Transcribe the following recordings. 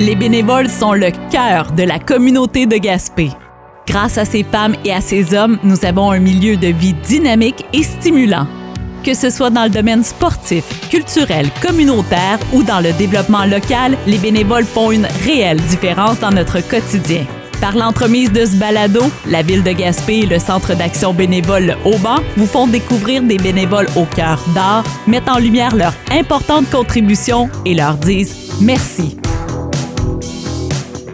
Les bénévoles sont le cœur de la communauté de Gaspé. Grâce à ces femmes et à ces hommes, nous avons un milieu de vie dynamique et stimulant. Que ce soit dans le domaine sportif, culturel, communautaire ou dans le développement local, les bénévoles font une réelle différence dans notre quotidien. Par l'entremise de ce balado, la ville de Gaspé et le Centre d'action bénévole Auban vous font découvrir des bénévoles au cœur d'art, mettent en lumière leur importante contribution et leur disent merci.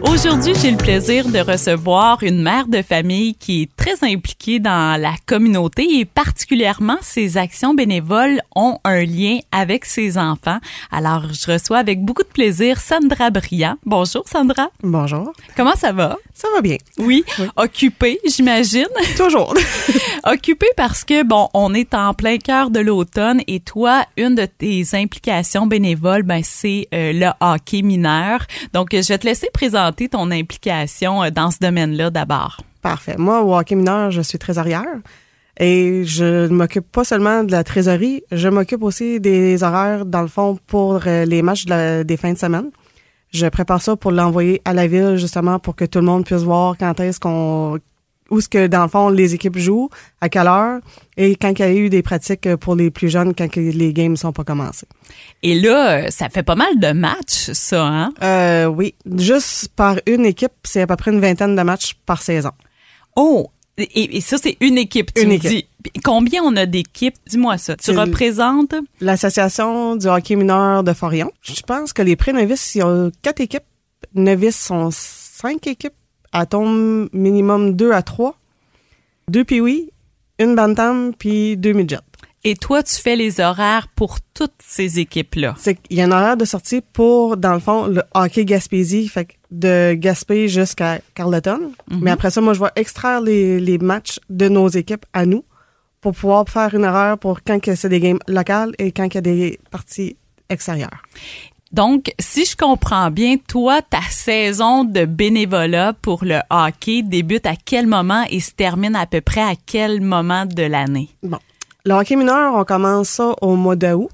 Aujourd'hui, j'ai le plaisir de recevoir une mère de famille qui est très impliquée dans la communauté et particulièrement ses actions bénévoles ont un lien avec ses enfants. Alors, je reçois avec beaucoup de plaisir Sandra Briand. Bonjour Sandra. Bonjour. Comment ça va? Ça va bien. Oui. Occupée, j'imagine. Toujours. Occupée parce que, bon, on est en plein cœur de l'automne et toi, une de tes implications bénévoles, ben, c'est euh, le hockey mineur. Donc, je vais te laisser présenter ton implication euh, dans ce domaine-là d'abord? Parfait. Moi, au hockey mineur, je suis trésorière. Et je ne m'occupe pas seulement de la trésorerie, je m'occupe aussi des horaires, dans le fond, pour euh, les matchs des fins de semaine. Je prépare ça pour l'envoyer à la ville, justement, pour que tout le monde puisse voir quand est-ce qu'on où ce que, dans le fond, les équipes jouent, à quelle heure, et quand il y a eu des pratiques pour les plus jeunes, quand les games ne sont pas commencés. Et là, ça fait pas mal de matchs, ça, hein? Euh, oui. Juste par une équipe, c'est à peu près une vingtaine de matchs par saison. Oh! Et, ça, c'est une équipe, tu une me équipe. dis. Combien on a d'équipes? Dis-moi ça. Tu représentes? L'Association du hockey mineur de Forion. Je pense que les pré-novices, il y a quatre équipes. Novices sont cinq équipes. À tombe minimum deux à trois. Deux puis une bantam, puis deux midgets. Et toi, tu fais les horaires pour toutes ces équipes-là? C'est qu'il y a un horaire de sortie pour, dans le fond, le hockey Gaspésie, fait que de Gaspé jusqu'à Carleton. Mais après ça, moi, je vais extraire les, les matchs de nos équipes à nous pour pouvoir faire une horaire pour quand c'est des games locales et quand il y a des parties extérieures. Donc, si je comprends bien, toi, ta saison de bénévolat pour le hockey débute à quel moment et se termine à peu près à quel moment de l'année? Bon. Le hockey mineur, on commence ça au mois d'août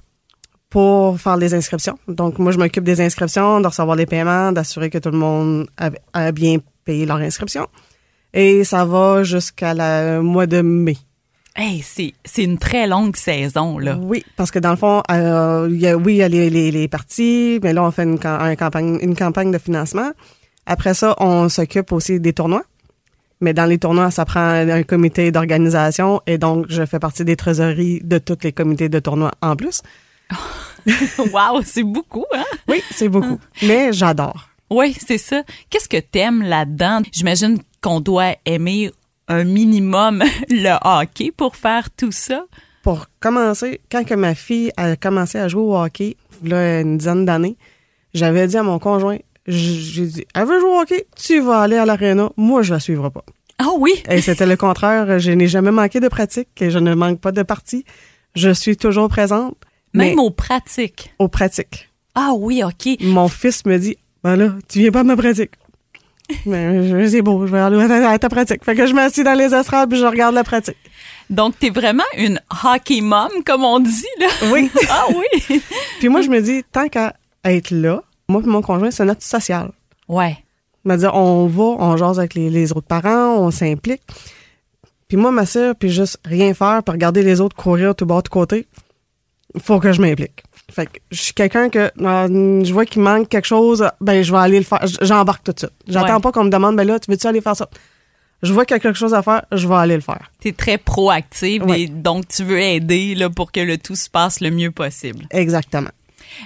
pour faire les inscriptions. Donc, moi, je m'occupe des inscriptions, de recevoir les paiements, d'assurer que tout le monde a, bien payé leur inscription. Et ça va jusqu'à la mois de mai. Hey, c'est, c'est une très longue saison, là. Oui, parce que dans le fond, euh, il y a, oui, il y a les, les, les parties, mais là, on fait une, cam- un campagne, une campagne de financement. Après ça, on s'occupe aussi des tournois. Mais dans les tournois, ça prend un comité d'organisation et donc je fais partie des trésoreries de tous les comités de tournois en plus. wow, c'est beaucoup, hein? Oui, c'est beaucoup. Mais j'adore. Oui, c'est ça. Qu'est-ce que t'aimes là-dedans? J'imagine qu'on doit aimer un minimum le hockey pour faire tout ça? Pour commencer, quand que ma fille a commencé à jouer au hockey, là, une dizaine d'années, j'avais dit à mon conjoint, j'ai dit, elle veut jouer au hockey, tu vas aller à l'aréna, moi je la suivrai pas. Ah oui? Et c'était le contraire, je n'ai jamais manqué de pratique et je ne manque pas de partie. Je suis toujours présente, Même aux pratiques? aux pratiques. Ah oui, OK. Mon fils me dit, ben là, tu viens pas de ma pratique. Mais je- c'est beau, je vais aller à ta, pratique. Fait que je m'assis dans les estrades puis je regarde la pratique. Donc, t'es vraiment une hockey mom, comme on dit, là. Oui. Ah oui? Puis moi, je me dis, tant qu'à être là, moi et mon conjoint, c'est notre social. Ouais. Dire, on va, on jase avec les, les autres parents, on s'implique. Puis moi, ma sœur, puis juste rien faire, puis regarder les autres courir tout bas, tout côté, faut que je m'implique. Fait que je suis quelqu'un que euh, je vois qu'il manque quelque chose, ben je vais aller le faire. J'embarque tout de suite. J'attends Ouais. pas qu'on me demande, ben là, tu veux-tu aller faire ça? Je vois qu'il y a quelque chose à faire, je vais aller le faire. T'es très proactive Ouais. et donc tu veux aider là, pour que le tout se passe le mieux possible. Exactement.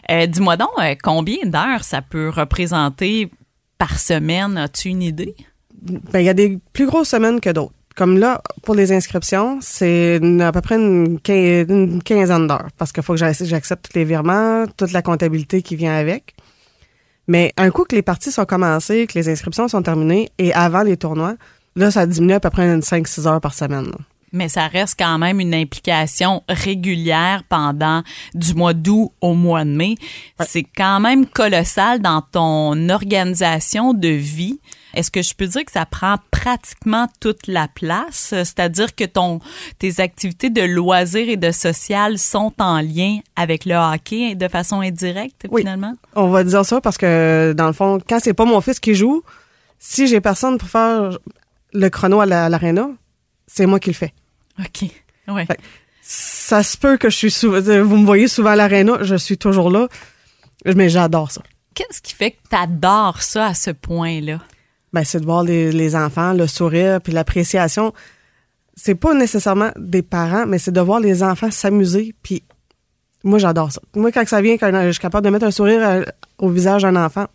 Euh, Dis-moi donc, euh, combien d'heures ça peut représenter par semaine? As-tu une idée? Ben, il y a des plus grosses semaines que d'autres. Comme là, pour les inscriptions, c'est à peu près une, quin- une quinzaine d'heures parce qu'il faut que j'ac- j'accepte tous les virements, toute la comptabilité qui vient avec. Mais un coup que les parties sont commencées, que les inscriptions sont terminées et avant les tournois, là, ça diminue à peu près une 5-6 heures par semaine. Mais ça reste quand même une implication régulière pendant du mois d'août au mois de mai. C'est quand même colossal dans ton organisation de vie. Est-ce que je peux dire que ça prend pratiquement toute la place? C'est-à-dire que ton, tes activités de loisirs et de social sont en lien avec le hockey de façon indirecte, Oui. finalement? On va dire ça parce que, dans le fond, quand c'est pas mon fils qui joue, si j'ai personne pour faire le chrono à l'aréna, c'est moi qui le fais. OK. Ouais. Fait- Ça se peut que je suis souvent, vous me voyez souvent à l'aréna, je suis toujours là, mais j'adore ça. Qu'est-ce qui fait que tu adores ça à ce point-là? Ben, c'est de voir les, les enfants, le sourire, puis l'appréciation. C'est pas nécessairement des parents, mais c'est de voir les enfants s'amuser, puis moi, j'adore ça. Moi, quand ça vient, quand je suis capable de mettre un sourire à- au visage d'un enfant,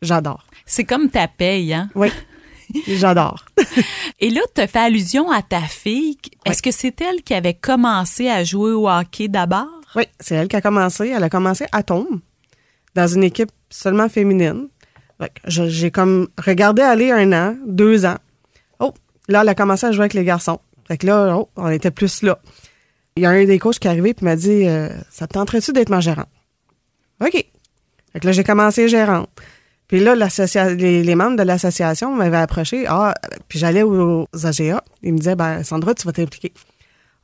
j'adore. C'est comme ta paye, hein? Oui, j'adore. Et là, tu fait allusion à ta fille. Est-ce que c'est elle qui avait commencé à jouer au hockey d'abord? Oui, c'est elle qui a commencé. Elle a commencé à tombe dans une équipe seulement féminine. J'ai comme regardé aller un an, deux ans. Oh, là, elle a commencé à jouer avec les garçons. Fait que là, oh, on était plus là. Il y a un des coachs qui est arrivé et m'a dit euh, Ça te tenterait-tu d'être ma gérante? OK. Fait que là, j'ai commencé gérante. Puis là, les, les membres de l'association m'avaient approché. Ah, puis j'allais aux, aux AGA. Ils me disaient ben, Sandra, tu vas t'impliquer.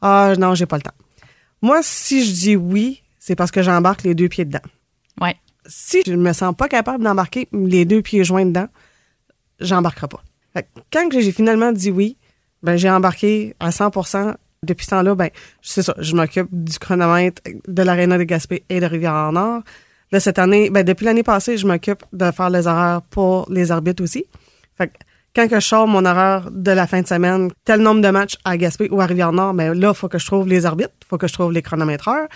Ah, non, j'ai pas le temps. Moi, si je dis oui, c'est parce que j'embarque les deux pieds dedans. Ouais. Si je me sens pas capable d'embarquer les deux pieds joints dedans, j'embarquerai pas. Fait que quand j'ai finalement dit oui, ben j'ai embarqué à 100% Depuis ce temps-là, ben c'est ça, je m'occupe du chronomètre de l'aréna de Gaspé et de Rivière-Nord. Là, cette année, ben depuis l'année passée, je m'occupe de faire les horaires pour les arbitres aussi. Fait que quand que je sors mon horaire de la fin de semaine, tel nombre de matchs à Gaspé ou à Rivière-Nord, ben là, il faut que je trouve les arbitres, il faut que je trouve les chronométreurs.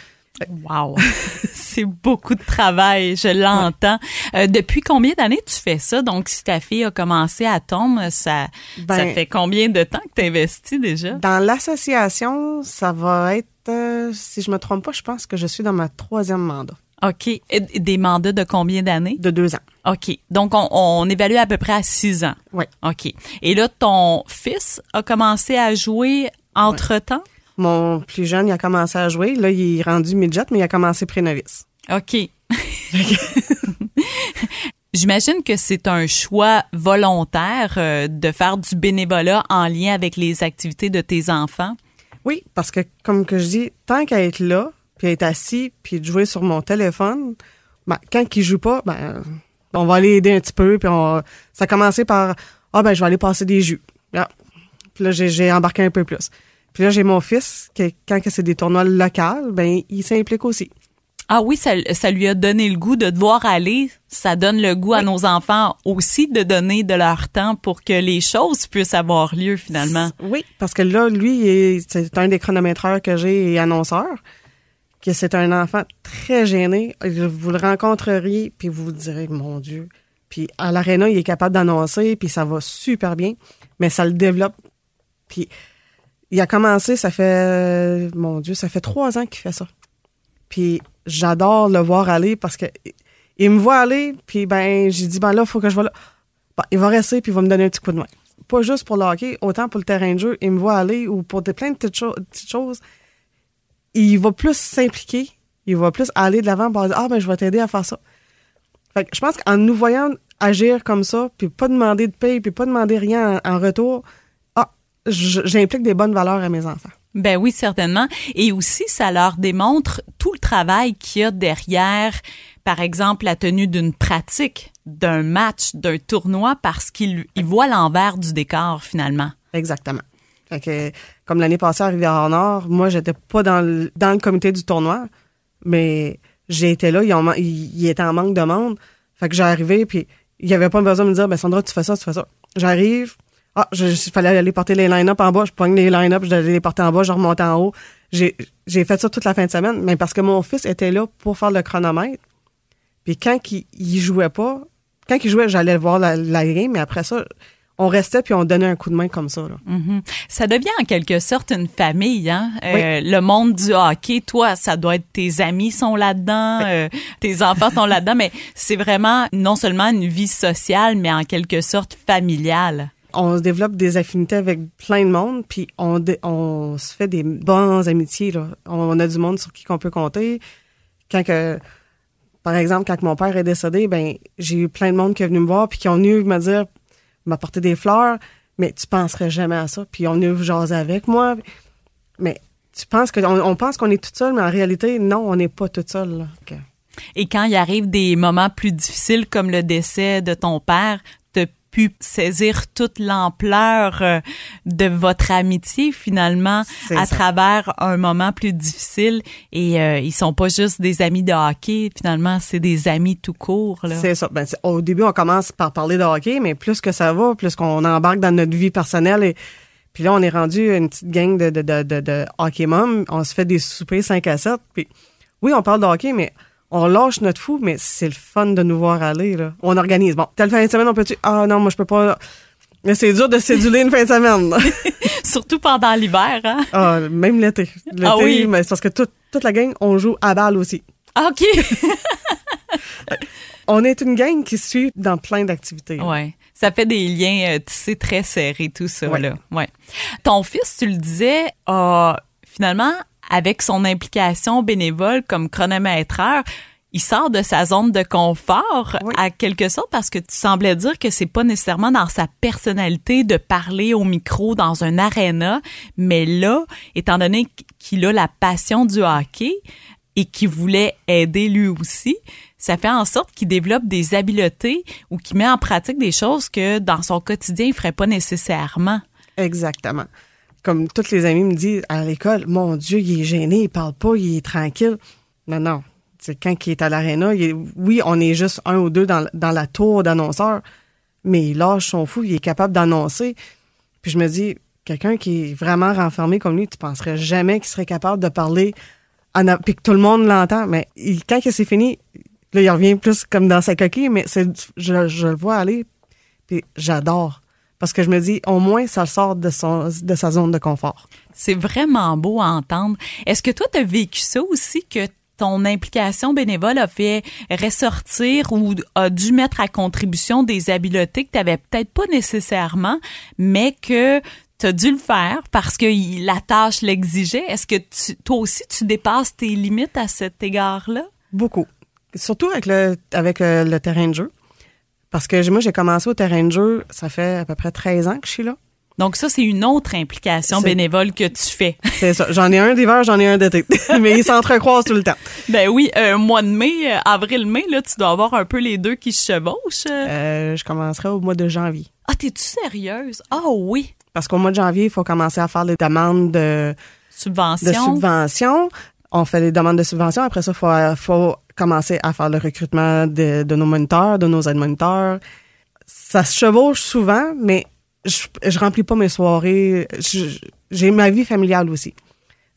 Wow! c'est beaucoup de travail, je l'entends. Euh, depuis combien d'années tu fais ça? Donc, si ta fille a commencé à tomber, ça, Ben- ça fait combien de temps que tu investis déjà? Dans l'association, ça va être, euh, si je me trompe pas, je pense que je suis dans ma troisième mandat OK. Et des mandats de combien d'années? de deux ans. OK. Donc, on, on évalue à peu près à six ans. Oui. OK. Et là, ton fils a commencé à jouer entre-temps? Mon plus jeune, il a commencé à jouer. Là, il est rendu midget, mais il a commencé pré-novice. OK. J'imagine que c'est un choix volontaire euh, de faire du bénévolat en lien avec les activités de tes enfants. Oui, parce que, comme que je dis, tant qu'à être là, puis être assis, puis de jouer sur mon téléphone, ben, quand il joue pas, ben, on va aller aider un petit peu, puis on, ça a commencé par, ah, ben, je vais aller passer des jus. Ah. Puis là, j'ai, embarqué un peu plus. Puis là, j'ai mon fils, qui, quand c'est des tournois locaux, ben, il s'implique aussi. Ah oui, ça, ça lui a donné le goût de devoir aller. Ça donne le goût à nos enfants aussi de donner de leur temps pour que les choses puissent avoir lieu finalement. Oui, parce que là, lui, c'est un des chronométreurs que j'ai et annonceur, que c'est un enfant très gêné. Vous le rencontreriez, puis vous vous direz, mon Dieu. Puis à l'aréna, il est capable d'annoncer, puis ça va super bien, mais ça le développe. Puis il a commencé, ça fait, mon Dieu, ça fait trois ans qu'il fait ça. Puis j'adore le voir aller parce que il me voit aller, puis ben j'ai dit, ben là, il faut que je vais là. Il va rester, puis il va me donner un petit coup de main pas juste pour le hockey, autant pour le terrain de jeu, il me voit aller ou pour plein de petites, petites choses. Il va plus s'impliquer, il va plus aller de l'avant pour dire Ah, ben, je vais t'aider à faire ça. Fait que je pense qu'en nous voyant agir comme ça, puis pas demander de paye, puis pas demander rien en, en retour, ah, j'implique des bonnes valeurs à mes enfants. Ben oui, certainement. Et aussi, ça leur démontre tout le travail qu'il y a derrière, par exemple, la tenue d'une pratique, d'un match, d'un tournoi, parce qu'ils ils voient l'envers du décor finalement. Exactement. Comme l'année passée à Rivière-Nord, moi, j'étais pas dans le, dans le comité du tournoi, mais j'ai été là, il, il était en manque de monde. Fait que j'ai arrivé, puis il y avait pas besoin de me dire, ben Sandra, tu fais ça, tu fais ça. J'arrive, ah, je- fallait aller porter les line-up en bas, je pogne les line-up, je les porter en bas, je remontais en haut. J'ai fait ça toute la fin de semaine, mais parce que mon fils était là pour faire le chronomètre. Puis quand il, il jouait pas, quand il jouait, j'allais voir la game, mais après ça, on restait puis on donnait un coup de main comme ça. Là. Mhm. Ça devient en quelque sorte une famille, hein? Euh, le monde du hockey, toi, ça doit être tes amis sont là-dedans, euh, tes enfants sont là-dedans, mais c'est vraiment non seulement une vie sociale, mais en quelque sorte familiale. on se développe des affinités avec plein de monde, puis on, on se fait des bonnes amitiés. Là. On, a du monde sur qui qu'on peut compter. Quand que, par exemple, quand mon père est décédé, ben j'ai eu plein de monde qui est venu me voir, puis qui ont venu me dire, m'apporter des fleurs, mais tu penserais jamais à ça. Puis on est jaser avec moi. Mais tu penses qu'on on pense qu'on est tout seul, mais en réalité, non, on n'est pas tout seul. Là. Et quand il arrive des moments plus difficiles comme le décès de ton père, pu saisir toute l'ampleur euh, de votre amitié finalement à travers un moment plus difficile. Et euh, ils sont pas juste des amis de hockey. Finalement c'est des amis tout court c'est ça. Ben, au début on commence par parler de hockey mais plus que ça va plus qu'on embarque dans notre vie personnelle et puis là on est rendu une petite gang de de, de, de, de hockey mom on se fait des soupers 5 à 7 puis oui on parle de hockey mais on lâche notre fou, mais c'est le fun de nous voir aller. Là. On organise. Bon, telle fin de semaine, on peut-tu. Ah non, moi, je peux pas. Mais c'est dur de séduler une fin de semaine. Surtout pendant l'hiver, hein? Ah, même l'été. L'été, ah oui. mais c'est parce que toute la gang, on joue à balle aussi. Ah, OK. on est une gang qui suit dans plein d'activités. Oui. Ça fait des liens euh, tissés très serrés, tout ça, là. Ouais. Ton fils, tu le disais, a finalement avec son implication bénévole comme chronométreur, il sort de sa zone de confort à quelque sorte parce que tu semblais dire que c'est pas nécessairement dans sa personnalité de parler au micro dans un aréna, mais là, étant donné qu'il a la passion du hockey et qu'il voulait aider lui aussi, ça fait en sorte qu'il développe des habiletés ou qu'il met en pratique des choses que dans son quotidien il ferait pas nécessairement. Exactement comme toutes les amies me disent à l'école, mon Dieu, il est gêné, il parle pas, il est tranquille. Non, non. C'est quand il est à l'aréna, oui, on est juste un ou deux dans, la tour d'annonceur, mais il lâche son fou, il est capable d'annoncer. Puis je me dis, quelqu'un qui est vraiment renfermé comme lui, tu penserais jamais qu'il serait capable de parler, puis que tout le monde l'entend. Mais quand c'est fini, là, il revient plus comme dans sa coquille, mais je, je le vois aller, puis j'adore parce que je me dis, au moins, ça sort de, son, de sa zone de confort. C'est vraiment beau à entendre. Est-ce que toi, tu as vécu ça aussi, que ton implication bénévole a fait ressortir ou a dû mettre à contribution des habiletés que tu n'avais peut-être pas nécessairement, mais que tu as dû le faire parce que la tâche l'exigeait? Est-ce que toi aussi, tu dépasses tes limites à cet égard-là? Beaucoup. Surtout avec le, avec le terrain de jeu. Parce que moi, j'ai commencé au terrain de jeu, ça fait à peu près 13 ans que je suis là. Donc ça, c'est une autre implication bénévole que tu fais. C'est ça. J'en ai un d'hiver, j'en ai un d'été. Mais ils s'entrecroisent tout le temps. Ben oui, euh, mois de mai, euh, avril-mai, là, tu dois avoir un peu les deux qui se chevauchent. Euh, je commencerai au mois de janvier. Ah, t'es-tu sérieuse? Ah oui. Parce qu'au mois de janvier, il faut commencer à faire les demandes de subvention. De subvention. On fait les demandes de subvention. Après ça, il faut, faut commencer à faire le recrutement de, nos moniteurs, de nos aides-moniteurs. Ça se chevauche souvent, mais je, je remplis pas mes soirées. J'ai ma vie familiale aussi.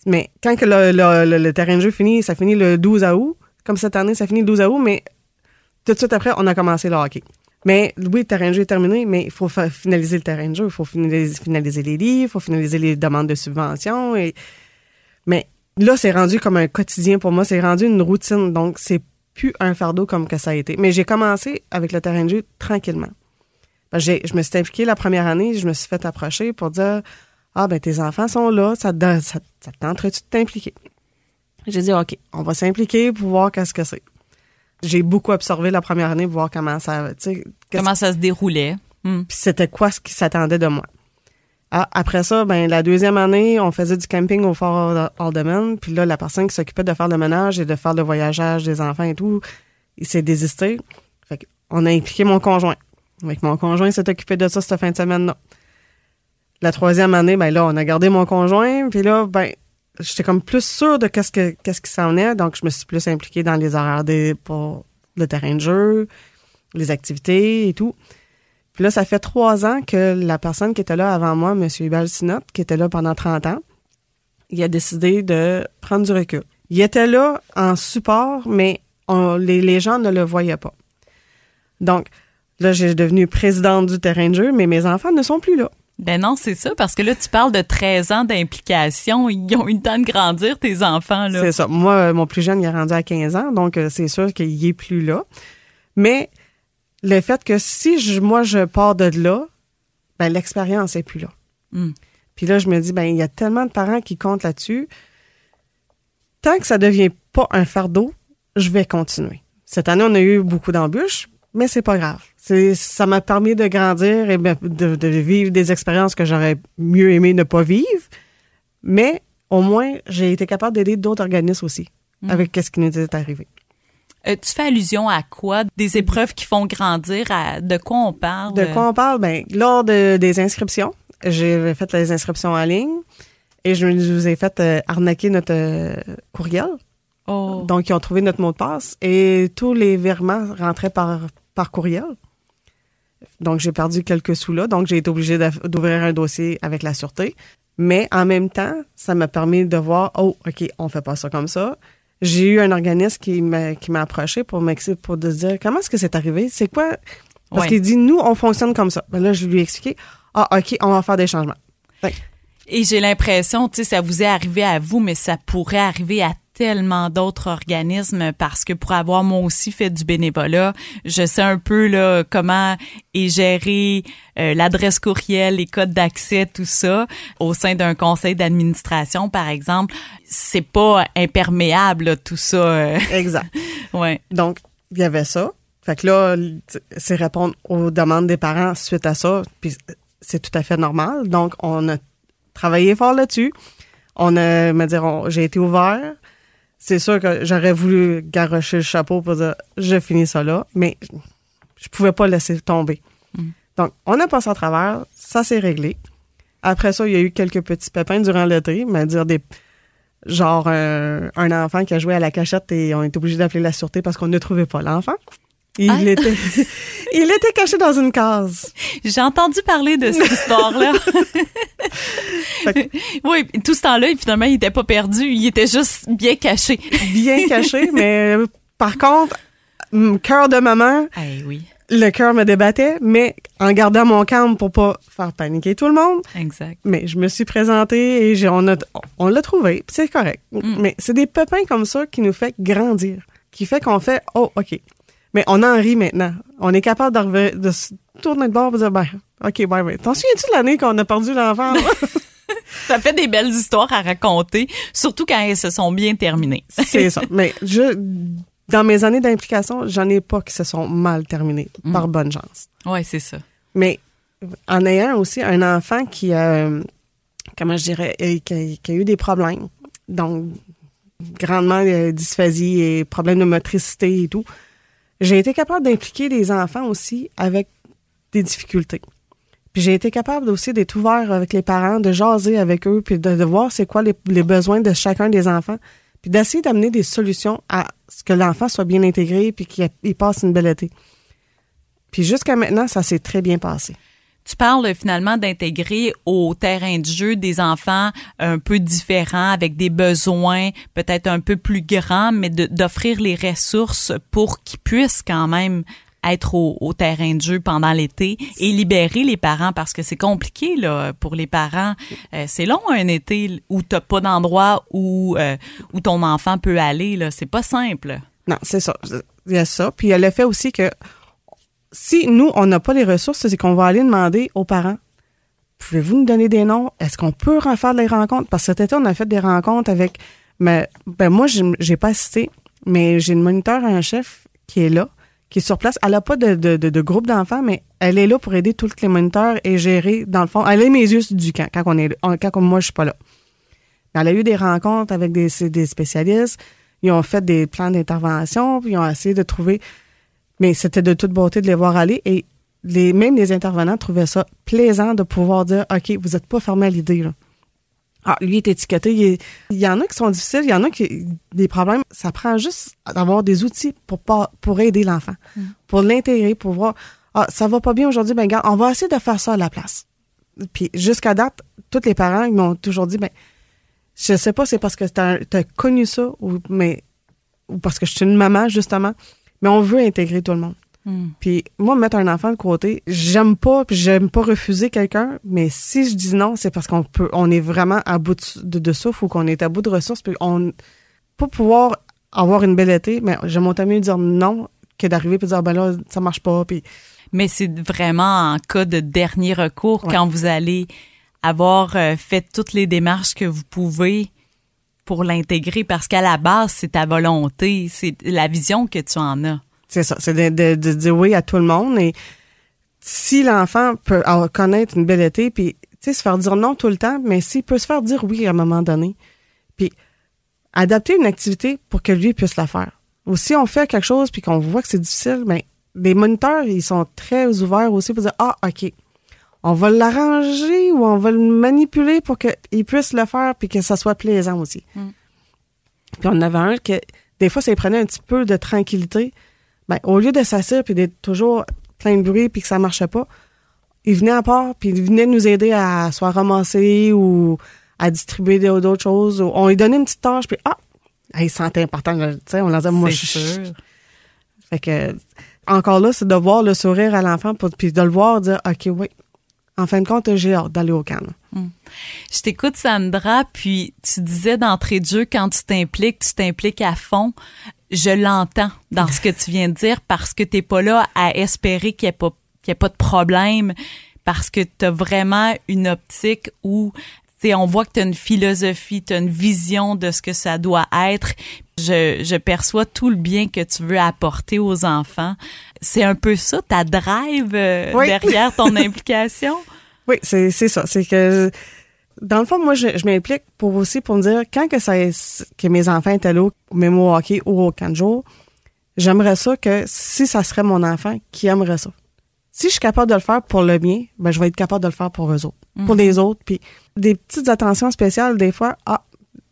Mais quand que le, terrain de jeu finit, ça finit le 12 août. Comme cette année, ça finit le 12 août, mais tout de suite après, on a commencé le hockey. Mais oui, le terrain de jeu est terminé, mais il faut finaliser le terrain de jeu, il faut finaliser, les livres, il faut finaliser les demandes de subvention. Et... Mais là, c'est rendu comme un quotidien pour moi. C'est rendu une routine. Donc, c'est plus un fardeau comme que ça a été. Mais j'ai commencé avec le terrain de jeu tranquillement. J'ai, je me suis impliquée la première année, je me suis fait approcher pour dire Ah, ben tes enfants sont là, ça, te, ça, ça tenterait-tu de t'impliquer? J'ai dit OK, on va s'impliquer pour voir qu'est-ce que c'est. J'ai beaucoup observé la première année pour voir comment ça, comment ça se déroulait. Hmm. Puis c'était quoi ce qui s'attendait de moi. Ah, après ça, ben la deuxième année, on faisait du camping au Fort Alderman. Puis là, la personne qui s'occupait de faire le ménage et de faire le voyageage des enfants et tout, il s'est désisté. Fait on a impliqué mon conjoint. Avec mon conjoint s'est occupé de ça cette fin de semaine-là. La troisième année, ben là, on a gardé mon conjoint. Puis là, ben, j'étais comme plus sûre de qu'est-ce que qu'est-ce qui s'en est. Donc, je me suis plus impliquée dans les horaires des, pour le terrain de jeu, les activités et tout. Puis là, ça fait trois ans que la personne qui était là avant moi, M. Hubal Sinot, qui était là pendant 30 ans, il a décidé de prendre du recul. Il était là en support, mais les, gens ne le voyaient pas. Donc, là, j'ai devenu présidente du terrain de jeu, mais mes enfants ne sont plus là. Ben non, c'est ça, parce que là, tu parles de 13 ans d'implication. Ils ont eu le temps de grandir, tes enfants, là. C'est ça. Moi, mon plus jeune, il est rendu à 15 ans, donc euh, c'est sûr qu'il est plus là. Mais le fait que si je, moi je pars de là, ben l'expérience est plus là. Mm. Puis là, je me dis, ben il y a tellement de parents qui comptent là-dessus. Tant que ça devient pas un fardeau, je vais continuer. Cette année, on a eu beaucoup d'embûches, mais c'est pas grave. C'est, ça m'a permis de grandir et ben, de, de vivre des expériences que j'aurais mieux aimé ne pas vivre. Mais au moins, j'ai été capable d'aider d'autres organismes aussi Mm. avec ce qui nous est arrivé. Euh, tu fais allusion à quoi? Des épreuves qui font grandir? À, de quoi on parle? De quoi on parle? Ben, lors de- des inscriptions, j'ai fait les inscriptions en ligne et je nous ai fait euh, arnaquer notre euh, courriel. Oh. Donc, ils ont trouvé notre mot de passe et tous les virements rentraient par, par courriel. Donc, j'ai perdu quelques sous là. Donc, j'ai été obligée d'ouvrir un dossier avec la sûreté. Mais en même temps, ça m'a permis de voir, oh, OK, on fait pas ça comme ça. J'ai eu un organisme qui m'a qui m'a approché pour m'expliquer, pour de se dire comment est-ce que c'est arrivé, c'est quoi? Parce Ouais. qu'il dit nous on fonctionne comme ça. Ben là je lui ai expliqué ah OK, on va faire des changements. Et j'ai l'impression, tu sais, ça vous est arrivé à vous, mais ça pourrait arriver à tellement d'autres organismes parce que pour avoir moi aussi fait du bénévolat, je sais un peu là comment est géré euh, l'adresse courriel, les codes d'accès, tout ça au sein d'un conseil d'administration par exemple, c'est pas imperméable là, tout ça. euh, Exact. ouais. Donc il y avait ça. Fait que là c'est répondre aux demandes des parents suite à ça, puis c'est tout à fait normal. Donc on a travaillé fort là-dessus. On a me dire j'ai été ouvert. C'est sûr que j'aurais voulu garrocher le chapeau pour dire je finis ça là, mais je pouvais pas laisser tomber. Mm. Donc, on a passé à travers, ça s'est réglé. Après ça, il y a eu quelques petits pépins durant l'été, mais dire des genre un, un enfant qui a joué à la cachette et on est obligé d'appeler la sûreté parce qu'on ne trouvait pas l'enfant. Il Ah. était il était caché dans une case. J'ai entendu parler de cette histoire-là. Oui, tout ce temps-là, finalement, il était pas perdu, il était juste bien caché. bien caché, mais par contre, hum, cœur de maman, oui, le cœur me débattait, mais en gardant mon calme pour pas faire paniquer tout le monde. exact. Mais je me suis présentée et j'ai- on, a, on l'a trouvé, c'est correct. Mm. Mais c'est des pépins comme ça qui nous fait grandir, qui fait qu'on fait « Oh, OK ». Mais on en rit maintenant. On est capable de, se tourner de bord et dire « Ben, OK, ben, ben. T'en souviens-tu de l'année qu'on a perdu l'enfant? Ça fait des belles histoires à raconter, surtout quand elles se sont bien terminées. c'est ça. Mais je, dans mes années d'implication, j'en ai pas qui se sont mal terminées, Mm. par bonne chance. Oui, c'est ça. Mais en ayant aussi un enfant qui a, comment je dirais, euh, qui a, qui a eu des problèmes, donc grandement euh, dysphasie et problèmes de motricité et tout, j'ai été capable d'impliquer des enfants aussi avec des difficultés. Puis j'ai été capable aussi d'être ouvert avec les parents, de jaser avec eux, puis de, voir c'est quoi les, les besoins de chacun des enfants, puis d'essayer d'amener des solutions à ce que l'enfant soit bien intégré, puis qu'il il passe une belle été. Puis jusqu'à maintenant, ça s'est très bien passé. Tu parles euh, finalement d'intégrer au terrain de jeu des enfants un peu différents, avec des besoins peut-être un peu plus grands, mais d'offrir les ressources pour qu'ils puissent quand même être au, au terrain de jeu pendant l'été et libérer les parents parce que c'est compliqué là pour les parents. Euh, c'est long un été où t'as pas d'endroit où euh, où ton enfant peut aller là. C'est pas simple. Non, c'est ça. Il y a ça. Puis il y a le fait aussi que si nous, on n'a pas les ressources, c'est qu'on va aller demander aux parents pouvez-vous nous donner des noms? Est-ce qu'on peut en faire des rencontres? Parce que cet été, on a fait des rencontres avec. Mais, ben moi, j'ai pas assisté, mais j'ai une moniteur en chef qui est là, qui est sur place. Elle n'a pas de, groupe d'enfants, mais elle est là pour aider tous les moniteurs et gérer, dans le fond. Elle est mes yeux du camp quand, on est, quand moi, je suis pas là. Elle a eu des rencontres avec des, des spécialistes. Ils ont fait des plans d'intervention, puis ils ont essayé de trouver. Mais c'était de toute beauté de les voir aller. Et les, même les intervenants trouvaient ça plaisant de pouvoir dire OK, vous n'êtes pas fermé à l'idée. là. Ah, lui est étiqueté. Il, est- il y en a qui sont difficiles, il y en a qui des problèmes. Ça prend juste d'avoir des outils pour pour aider l'enfant, pour l'intégrer, pour voir ah ça va pas bien aujourd'hui, ben regarde, on va essayer de faire ça à la place. Puis jusqu'à date, tous les parents ils m'ont toujours dit ben je sais pas c'est parce que tu as, connu ça ou mais ou parce que je suis une maman justement, mais on veut intégrer tout le monde. Hmm. Puis moi, mettre un enfant de côté, j'aime pas, puis j'aime pas refuser quelqu'un, mais si je dis non, c'est parce qu'on peut, on est vraiment à bout de, de, souffle ou qu'on est à bout de ressources, puis on, pour pouvoir avoir une belle été, mais j'aime autant mieux dire non que d'arriver puis dire ben là ça marche pas, puis Mais c'est vraiment en cas de dernier recours quand vous allez avoir euh, fait toutes les démarches que vous pouvez pour l'intégrer parce qu'à la base, c'est ta volonté, c'est la vision que tu en as. C'est ça, c'est de, dire oui à tout le monde et si l'enfant peut connaître une belle été puis tu sais se faire dire non tout le temps, mais s'il peut se faire dire oui à un moment donné, puis adapter une activité pour que lui puisse la faire. Ou si on fait quelque chose puis qu'on voit que c'est difficile, mais ben, les moniteurs, ils sont très ouverts aussi pour dire ah OK, on va l'arranger ou on va le manipuler pour qu'il puisse le faire puis que ça soit plaisant aussi. Mm. Puis on en avait un que des fois ça prenait un petit peu de tranquillité. Ben, au lieu de s'asseoir puis d'être toujours plein de bruit puis que ça marchait pas, il venait à part puis il venait nous aider à soit ramasser ou à distribuer d'autres choses. On lui donnait une petite tâche puis ah, il sentait important. Tu sais, on leur disait moi je sûr. Fait que encore là, c'est de voir le sourire à l'enfant puis de le voir dire ok oui, en fin de compte, j'ai hâte d'aller au Cannes. Hmm. Je t'écoute, Sandra, puis tu disais d'entrée de jeu, quand tu t'impliques, tu t'impliques à fond. Je l'entends dans ce que tu viens de dire parce que tu n'es pas là à espérer qu'il n'y ait, pas, ait pas de problème, parce que tu as vraiment une optique où on voit que tu as une philosophie, tu as une vision de ce que ça doit être. Je, je perçois tout le bien que tu veux apporter aux enfants. C'est un peu ça, ta drive euh, derrière ton implication? Oui, c'est ça. C'est que dans le fond, moi, je, m'implique pour aussi pour me dire quand que ça que mes enfants étaient là, même au hockey ou au canjo, j'aimerais ça que si ça serait mon enfant qui aimerait ça. Si je suis capable de le faire pour le mien, ben je vais être capable de le faire pour eux autres, pour mhm. les autres. Puis des petites attentions spéciales, des fois, ah,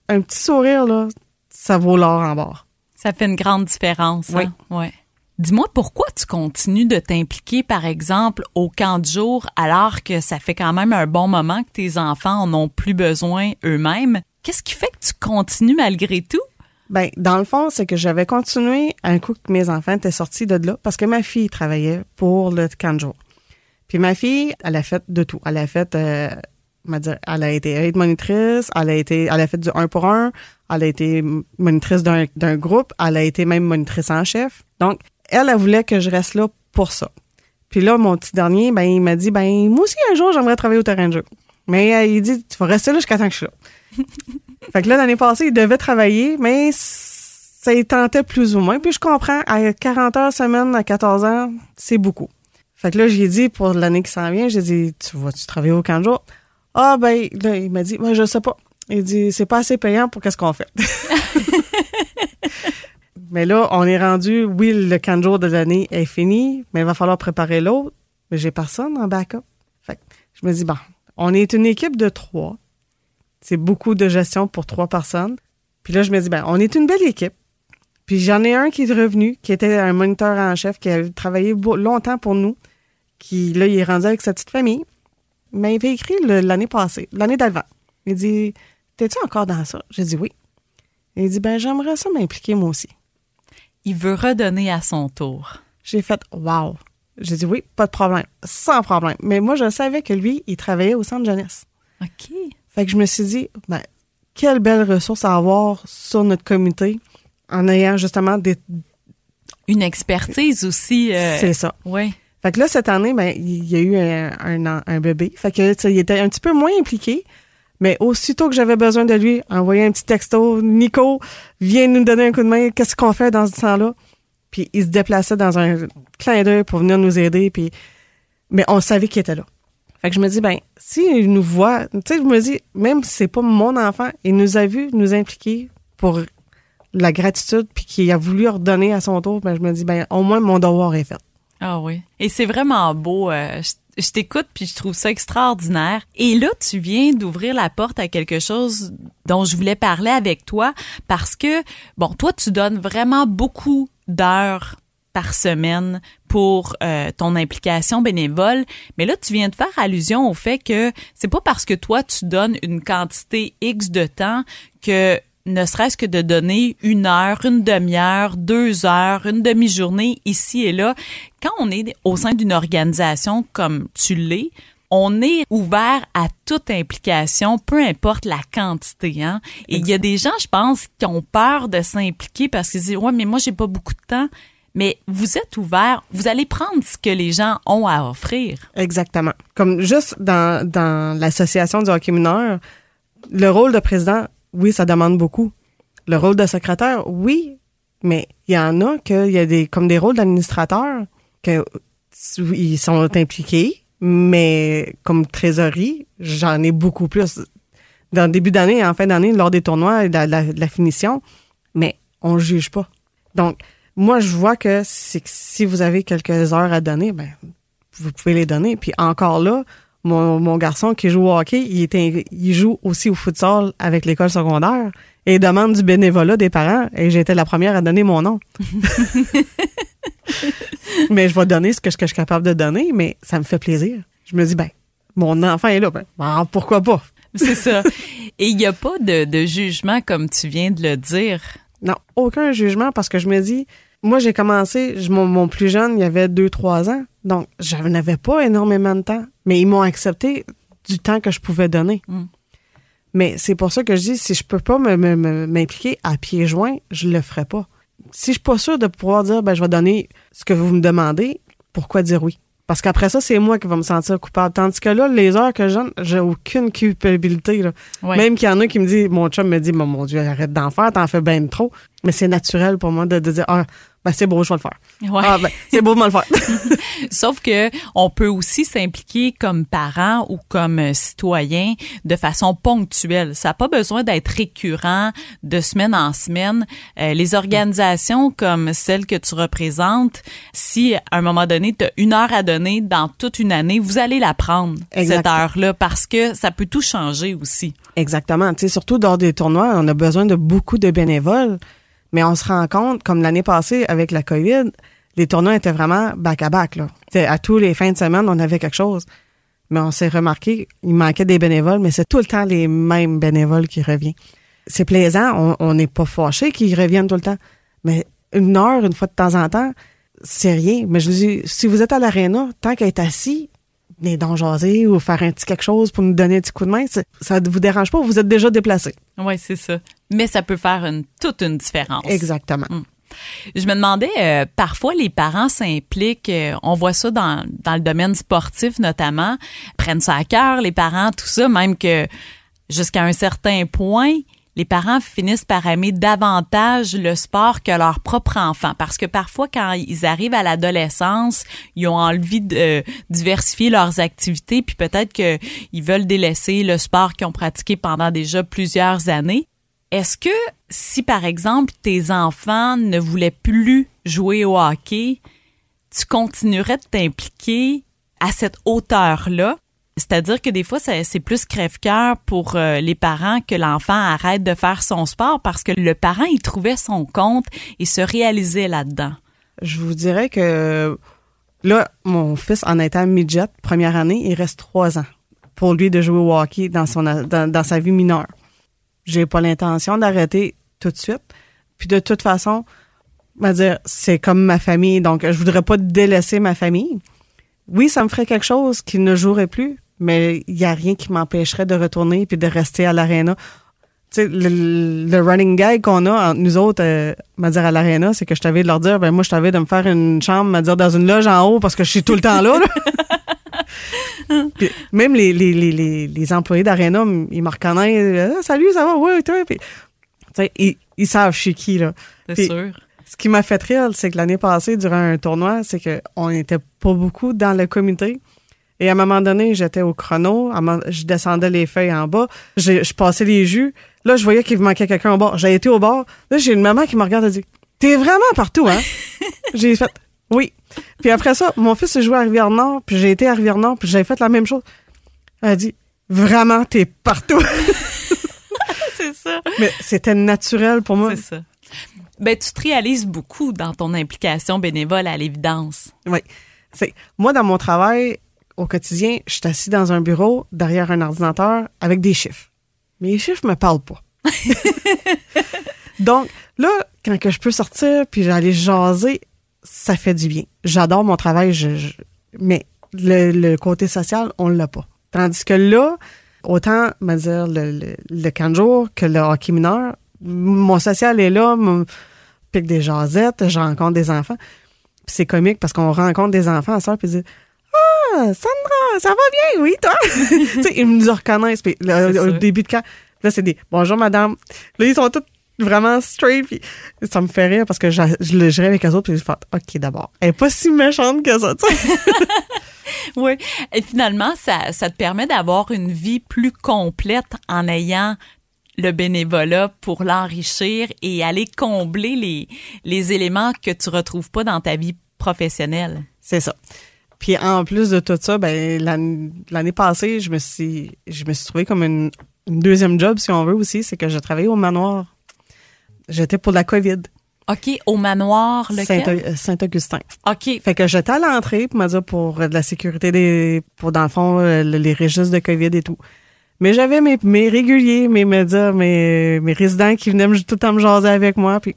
un petit sourire là, ça vaut l'or en bord. Ça fait une grande différence. Oui. Hein? Ouais. Dis-moi pourquoi tu continues de t'impliquer, par exemple, au camp de jour alors que ça fait quand même un bon moment que tes enfants en ont plus besoin eux-mêmes? Qu'est-ce qui fait que tu continues malgré tout? Ben, dans le fond, c'est que j'avais continué un coup que mes enfants étaient sortis de là parce que ma fille travaillait pour le camp de jour. Puis ma fille, elle a fait de tout. Elle a fait, euh, dire, elle a été aide monitrice, elle a été, elle a fait du un pour un, elle a été monitrice d'un groupe, elle a été même monitrice en chef. Donc, elle, elle voulait que je reste là pour ça. Puis là, mon petit dernier, ben, il m'a dit, ben, moi aussi, un jour, j'aimerais travailler au terrain de jeu. Mais euh, il dit, tu vas rester là jusqu'à temps que je suis là. fait que là, l'année passée, il devait travailler, mais ça y tentait plus ou moins. Puis je comprends, à 40 heures semaine, à 14 ans, c'est beaucoup. Fait que là, j'ai dit, pour l'année qui s'en vient, j'ai dit, tu vas-tu travailler au camp de jour? Ah, ben, là, il m'a dit, ben, je sais pas. Il dit, c'est pas assez payant pour qu'est-ce qu'on fait. Mais là, on est rendu, oui, le 15 jours de l'année est fini, mais il va falloir préparer l'autre. Mais j'ai personne en backup. Fait je me dis, bon, on est une équipe de trois. C'est beaucoup de gestion pour trois personnes. Puis là, je me dis, ben, on est une belle équipe. Puis j'en ai un qui est revenu, qui était un moniteur en chef, qui a travaillé longtemps pour nous, qui, là, il est rendu avec sa petite famille. Mais il avait écrit l'année passée, l'année d'avant. Il dit, t'es-tu encore dans ça? J'ai dit oui. Il dit, ben, j'aimerais ça m'impliquer moi aussi il veut redonner à son tour. J'ai fait wow. J'ai dit oui, pas de problème, sans problème. Mais moi, je savais que lui, il travaillait au centre jeunesse. OK. Fait que je me suis dit, ben, quelle belle ressource à avoir sur notre comité en ayant justement des. Une expertise aussi. Euh, C'est ça. Oui. Fait que là, cette année, ben, il y a eu un, un, bébé. Fait que, il était un petit peu moins impliqué. Mais aussitôt que j'avais besoin de lui, envoyer un petit texto, Nico, viens nous donner un coup de main, qu'est-ce qu'on fait dans ce temps-là? Puis il se déplaçait dans un clin d'œil pour venir nous aider, puis mais on savait qu'il était là. Fait que je me dis, ben, s'il nous voit, tu sais, je me dis, même si c'est pas mon enfant, il nous a vu nous impliquer pour la gratitude, puis qu'il a voulu redonner à son tour, ben, je me dis, ben, au moins mon devoir est fait. Ah oui. Et c'est vraiment beau. Euh, je t'écoute puis je trouve ça extraordinaire. Et là, tu viens d'ouvrir la porte à quelque chose dont je voulais parler avec toi parce que, bon, toi, tu donnes vraiment beaucoup d'heures par semaine pour euh, ton implication bénévole, mais là tu viens de faire allusion au fait que c'est pas parce que toi tu donnes une quantité X de temps que ne serait-ce que de donner une heure, une demi-heure, deux heures, une demi-journée ici et là. Quand on est au sein d'une organisation comme tu l'es, on est ouvert à toute implication, peu importe la quantité. Hein? Et il y a des gens, je pense, qui ont peur de s'impliquer parce qu'ils disent ouais, mais moi j'ai pas beaucoup de temps. mais vous êtes ouvert, vous allez prendre ce que les gens ont à offrir. Exactement. Comme juste dans, dans l'association du hockey mineur, le rôle de président, oui, ça demande beaucoup. Le rôle de secrétaire, oui, mais il y en a qu'il y a des comme des rôles d'administrateur que ils sont impliqués, mais comme trésorerie, j'en ai beaucoup plus. Dans le début d'année, en fin d'année, lors des tournois et de la, finition, mais on juge pas. Donc, moi, je vois que, si vous avez quelques heures à donner, ben, vous pouvez les donner. Puis encore là, mon, garçon qui joue au hockey, il, était, il joue aussi au futsal avec l'école secondaire et demande du bénévolat des parents. Et j'ai été la première à donner mon nom. mais je vais donner ce que, je suis capable de donner, mais ça me fait plaisir. Je me dis, ben, mon enfant est là, ben, ben pourquoi pas? C'est ça. Et il n'y a pas de, jugement comme tu viens de le dire? Non, aucun jugement parce que je me dis, moi j'ai commencé, mon, plus jeune, il y avait 2-3 ans, donc je n'avais pas énormément de temps, mais ils m'ont accepté du temps que je pouvais donner. Mm. Mais c'est pour ça que je dis, si je peux pas m'impliquer à pieds joints, je le ferai pas. Si je suis pas sûre de pouvoir dire, ben, je vais donner ce que vous me demandez, pourquoi dire oui? Parce qu'après ça, c'est moi qui vais me sentir coupable. Tandis que là, les heures que je donne, j'ai aucune culpabilité. Même qu'il y en a qui me disent, mon chum me dit, mon Dieu, arrête d'en faire, t'en fais bien trop. Mais c'est naturel pour moi de, de dire, ah, ben c'est beau, je vais le faire. Ah, ben, c'est beau de me le faire. Sauf que on peut aussi s'impliquer comme parent ou comme euh, citoyen de façon ponctuelle. Ça n'a pas besoin d'être récurrent de semaine en semaine. Euh, les organisations comme celle que tu représentes, si à un moment donné, tu as une heure à donner dans toute une année, vous allez la prendre, cette heure-là, parce que ça peut tout changer aussi. Exactement. Tu sais, surtout dans des tournois, on a besoin de beaucoup de bénévoles. Mais on se rend compte, comme l'année passée avec la COVID, les tournois étaient vraiment back-à-back. À tous les fins de semaine, on avait quelque chose. Mais on s'est remarqué, il manquait des bénévoles, mais c'est tout le temps les mêmes bénévoles qui reviennent. C'est plaisant, on n'est pas fâché qu'ils reviennent tout le temps. Mais une heure, une fois de temps en temps, c'est rien. Mais je vous dis, si vous êtes à l'aréna, tant qu'à être assis, venez donc jaser ou faire un petit quelque chose pour nous donner un petit coup de main, ça ne vous dérange pas, vous êtes déjà déplacé. Oui, c'est ça. Mais ça peut faire une, toute une différence. Exactement. Mm. Je me demandais, euh, parfois les parents s'impliquent, euh, on voit ça dans, dans le domaine sportif notamment, prennent ça à cœur, les parents, tout ça, même que jusqu'à un certain point, les parents finissent par aimer davantage le sport que leur propre enfant. Parce que parfois, quand ils arrivent à l'adolescence, ils ont envie de diversifier leurs activités, puis peut-être qu'ils veulent délaisser le sport qu'ils ont pratiqué pendant déjà plusieurs années. Est-ce que si, par exemple, tes enfants ne voulaient plus jouer au hockey, tu continuerais de t'impliquer à cette hauteur-là? C'est-à-dire que des fois, c'est plus crève-cœur pour euh, les parents que l'enfant arrête de faire son sport parce que le parent, il trouvait son compte et se réalisait là-dedans. Je vous dirais que là, mon fils, en étant midget, première année, il reste trois ans pour lui de jouer au hockey dans, son, dans, sa vie mineure. J'ai pas l'intention d'arrêter tout de suite. Puis de toute façon, c'est comme ma famille, donc je voudrais pas délaisser ma famille. Oui, ça me ferait quelque chose qu'il ne jouerait plus, mais il n'y a rien qui m'empêcherait de retourner puis de rester à l'aréna. Tu sais, le, running gag qu'on a entre nous autres, euh, dire à l'aréna, c'est que je t'avais de leur dire, ben moi, je t'avais de me faire une chambre, m'a dire dans une loge en haut parce que je suis tout le temps là. même les, les, les, les employés d'aréna, ils me reconnaissent. Ah, salut, ça va? Oui, toi. Puis, ils, ils savent je suis qui, là. C'est sûr. Ce qui m'a fait rire, c'est que l'année passée, durant un tournoi, c'est qu'on n'était pas beaucoup dans le comité. Et à un moment donné, j'étais au chrono, je descendais les feuilles en bas, je, passais les jus. Là, je voyais qu'il manquait quelqu'un au bord. J'ai été au bord. Là, j'ai une maman qui me regarde et dit T'es vraiment partout, hein? j'ai fait Oui. Puis après ça, mon fils a joué à Rivière-Nord, puis j'ai été à Rivière-Nord, puis j'avais fait la même chose. Elle a dit Vraiment, t'es partout. c'est ça. Mais c'était naturel pour moi. C'est ça. Ben, tu te réalises beaucoup dans ton implication bénévole à l'évidence. Oui. Moi, dans mon travail, au quotidien, je suis assis dans un bureau, derrière un ordinateur, avec des chiffres. Mais les chiffres me parlent pas. Donc, là, quand que je peux sortir puis aller jaser, ça fait du bien. J'adore mon travail, mais le, côté social, on l'a pas. Tandis que là, autant, me dire, le, le, camp de jour que le hockey mineur, mon social est là, me pique des jasettes, je rencontre des enfants. C'est comique parce qu'on rencontre des enfants à soeur puis ils disent Sandra, ça va bien, oui, toi? tu sais, ils nous reconnaissent. Puis là, au ça. début de camp, là, c'est des Bonjour, madame. Là, ils sont tous vraiment straight. Puis ça me fait rire parce que je, je le gérais avec eux autres. Puis je fais OK, d'abord. Elle est pas si méchante que ça, tu sais. Oui. Et finalement, ça, ça te permet d'avoir une vie plus complète en ayant le bénévolat pour l'enrichir et aller combler les, les éléments que tu retrouves pas dans ta vie professionnelle. C'est ça. Puis en plus de tout ça, ben l'an- l'année passée, je me suis je me suis trouvé comme une, une deuxième job si on veut aussi, c'est que je travaillais au manoir. J'étais pour la COVID, OK, au manoir, lequel? Euh, Saint-Augustin. OK. Fait que j'étais à l'entrée pour me dire pour euh, de la sécurité des pour dans le fond euh, le- les registres de COVID et tout. Mais j'avais mes, mes réguliers, mes médias, mes, mes résidents qui venaient tout le temps me jaser avec moi. Puis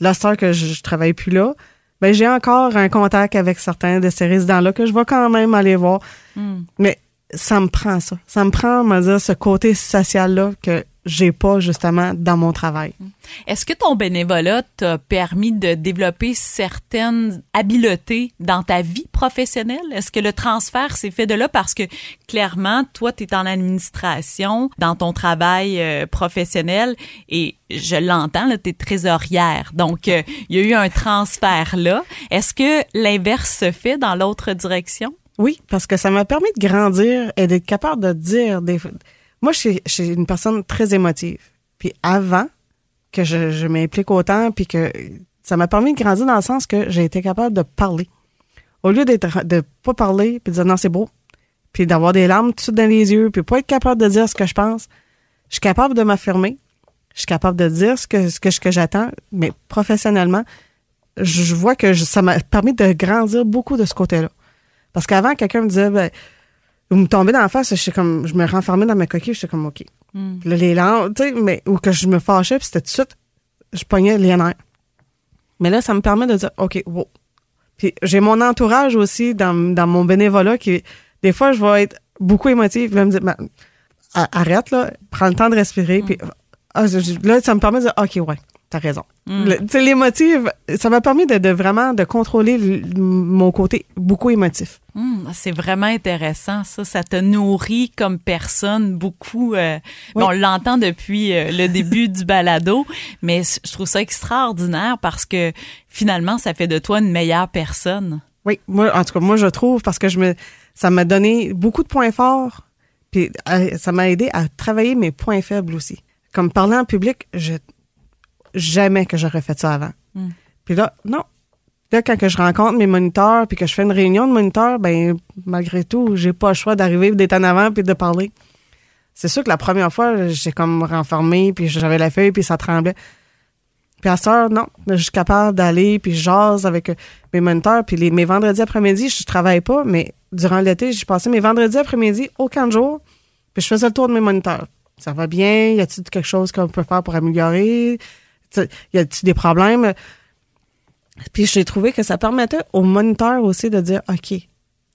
la star que je, je travaille plus là, ben j'ai encore un contact avec certains de ces résidents-là que je vais quand même aller voir. Hmm. Mais ça me prend ça. Ça me prend, me dire, ce côté social-là que j'ai pas justement dans mon travail. Est-ce que ton bénévolat t'a permis de développer certaines habiletés dans ta vie professionnelle? Est-ce que le transfert s'est fait de là? Parce que clairement, toi, tu es en administration dans ton travail euh, professionnel et je l'entends, tu es trésorière. Donc, euh, il y a eu un transfert là. Est-ce que l'inverse se fait dans l'autre direction? Oui, parce que ça m'a permis de grandir et d'être capable de dire des. Moi, je suis, une personne très émotive. Puis avant que je, je m'implique autant, puis que ça m'a permis de grandir dans le sens que j'ai été capable de parler. Au lieu d'être de pas parler puis de dire non, c'est beau, puis d'avoir des larmes tout dans les yeux, puis pas être capable de dire ce que je pense, je suis capable de m'affirmer. Je suis capable de dire ce que, ce que, j'attends, mais professionnellement, je, je vois que je- ça m'a permis de grandir beaucoup de ce côté-là. Parce qu'avant, quelqu'un me disait, ben, vous me tombez dans la face, je, comme, je me renfermais dans ma coquille, j'étais comme, OK. Hmm. Là, les larmes, tu sais, mais, ou que je me fâchais, puis c'était tout de suite, je pognais les nerfs. Mais là, ça me permet de dire, OK, wow. Puis j'ai mon entourage aussi dans, dans mon bénévolat qui, des fois, je vais être beaucoup émotive. Il va me dire, Ben, arrête, là, prends le temps de respirer. Puis ah, là, ça me permet de dire, OK, ouais, t'as raison. Mm. Le- Tu sais, l'émotive, ça m'a permis de, de vraiment de contrôler le- mon côté beaucoup émotif. Hmm, c'est vraiment intéressant, ça. Ça te nourrit comme personne beaucoup. euh, Oui. On l'entend depuis euh, le début du balado, mais je trouve ça extraordinaire parce que finalement, ça fait de toi une meilleure personne. Oui, moi, en tout cas, moi, je trouve parce que je me, ça m'a donné beaucoup de points forts, puis euh, ça m'a aidé à travailler mes points faibles aussi. Comme parler en public, je, jamais que j'aurais fait ça avant. Mm. Puis là, non. Là, quand que je rencontre mes moniteurs, puis que je fais une réunion de moniteurs, ben malgré tout, j'ai pas le choix d'arriver, d'être en avant, puis de parler. C'est sûr que la première fois, j'ai comme renfermé, puis j'avais la feuille, puis ça tremblait. Puis à heure, non, je suis capable d'aller, puis je jase avec mes moniteurs. Puis les, mes vendredis après-midi, je travaille pas, mais durant l'été, j'ai passé mes vendredis après-midi au camp de jour, puis je faisais le tour de mes moniteurs. Ça va bien? Y a-t-il quelque chose qu'on peut faire pour améliorer? Y a-t-il des problèmes? Puis j'ai trouvé que ça permettait aux moniteurs aussi de dire, OK,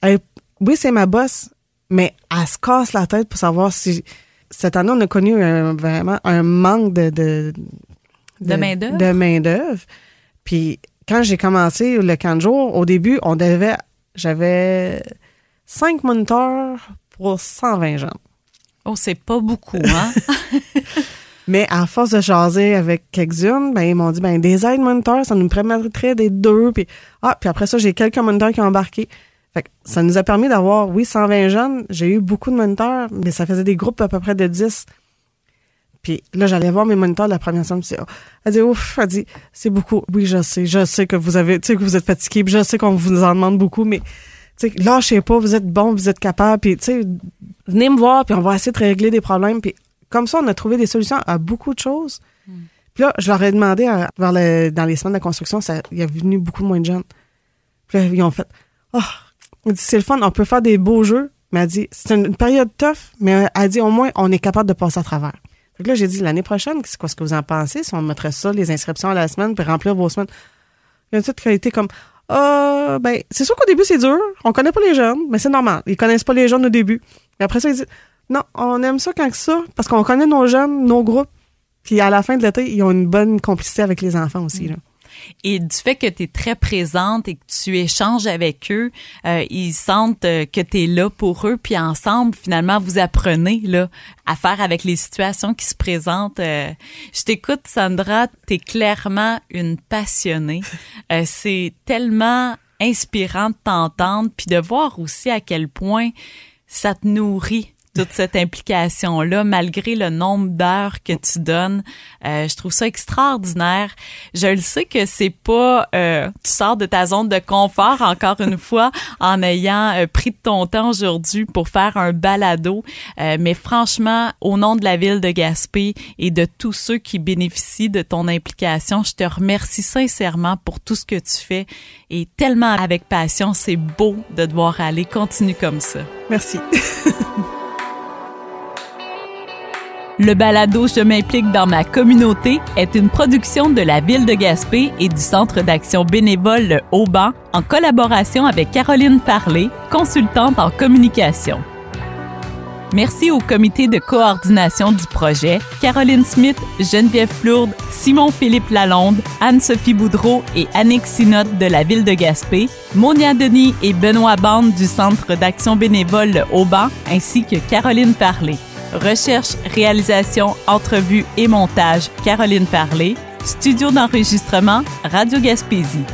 elle- oui, c'est ma boss, mais elle se casse la tête pour savoir si... Cette année, on a connu un- vraiment un manque de... de De main-d'œuvre? De main-d'œuvre. Puis quand j'ai commencé le camp de jour, au début, on devait... J'avais cinq moniteurs pour 120 gens. Oh, c'est pas beaucoup, hein? Mais à force de jaser avec quelques-unes, ben, ils m'ont dit, ben, des aides moniteurs, ça nous permettrait d'être deux. Puis, ah, puis après ça, j'ai quelques moniteurs qui ont embarqué. Fait que ça nous a permis d'avoir, oui, 120 jeunes. J'ai eu beaucoup de moniteurs, mais ça faisait des groupes à peu près de 10. Puis là, j'allais voir mes moniteurs la première semaine. puis, oh, Elle dit, ouf, elle dit, c'est beaucoup. Oui, je sais, je sais que vous avez, tu sais, que vous êtes fatigué, puis je sais qu'on vous en demande beaucoup, mais, tu sais, lâchez pas, vous êtes bon, vous êtes capable, puis, tu sais, venez me voir, puis on va essayer de régler des problèmes. Puis comme ça, on a trouvé des solutions à beaucoup de choses. Puis là, je leur ai demandé, à- vers le- dans les semaines de construction, ça, il y a venu beaucoup moins de jeunes. Puis là, ils ont fait, oh, c'est le fun, on peut faire des beaux jeux. Mais elle dit, c'est une période tough, mais elle dit, au moins, on est capable de passer à travers. Fait que là, j'ai dit, l'année prochaine, c'est quoi ce que vous en pensez? Si on mettrait ça, les inscriptions à la semaine, puis remplir vos semaines? Il y a toute qualité comme, ah, ben, c'est sûr qu'au début, c'est dur. On connaît pas les jeunes, mais c'est normal. Ils connaissent pas les jeunes au début. Mais après ça, ils disent, non, on aime ça quand que ça, parce qu'on connaît nos jeunes, nos groupes. Puis à la fin de l'été, ils ont une bonne complicité avec les enfants aussi. Là. Et du fait que tu es très présente et que tu échanges avec eux, euh, ils sentent euh, que tu es là pour eux, puis ensemble, finalement, vous apprenez là, à faire avec les situations qui se présentent. Euh, je t'écoute, Sandra, tu es clairement une passionnée. C'est tellement inspirant de t'entendre, puis de voir aussi à quel point ça te nourrit toute cette implication-là, malgré le nombre d'heures que tu donnes. Euh, je trouve ça extraordinaire. Je le sais que c'est pas, euh, tu sors de ta zone de confort encore une fois en ayant euh, pris de ton temps aujourd'hui pour faire un balado. Euh, mais franchement, au nom de la ville de Gaspé et de tous ceux qui bénéficient de ton implication, je te remercie sincèrement pour tout ce que tu fais et tellement avec passion. C'est beau de te voir aller. Continue comme ça. Merci. Le balado Je m'implique dans ma communauté est une production de la ville de Gaspé et du Centre d'action bénévole Le Haut-Banc en collaboration avec Caroline Parlé, consultante en communication. Merci au comité de coordination du projet, Caroline Smith, Geneviève Flourde, Simon-Philippe Lalonde, Anne-Sophie Boudreau et Annick Sinotte de la ville de Gaspé, Monia Denis et Benoît Bande du Centre d'action bénévole Le Haut-Banc, ainsi que Caroline Parlé. Recherche, réalisation, entrevue et montage, Caroline Parlé. Studio d'enregistrement, Radio Gaspésie.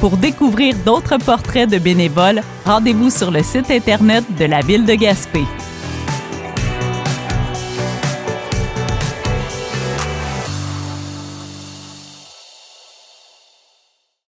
Pour découvrir d'autres portraits de bénévoles, rendez-vous sur le site Internet de la Ville de Gaspé.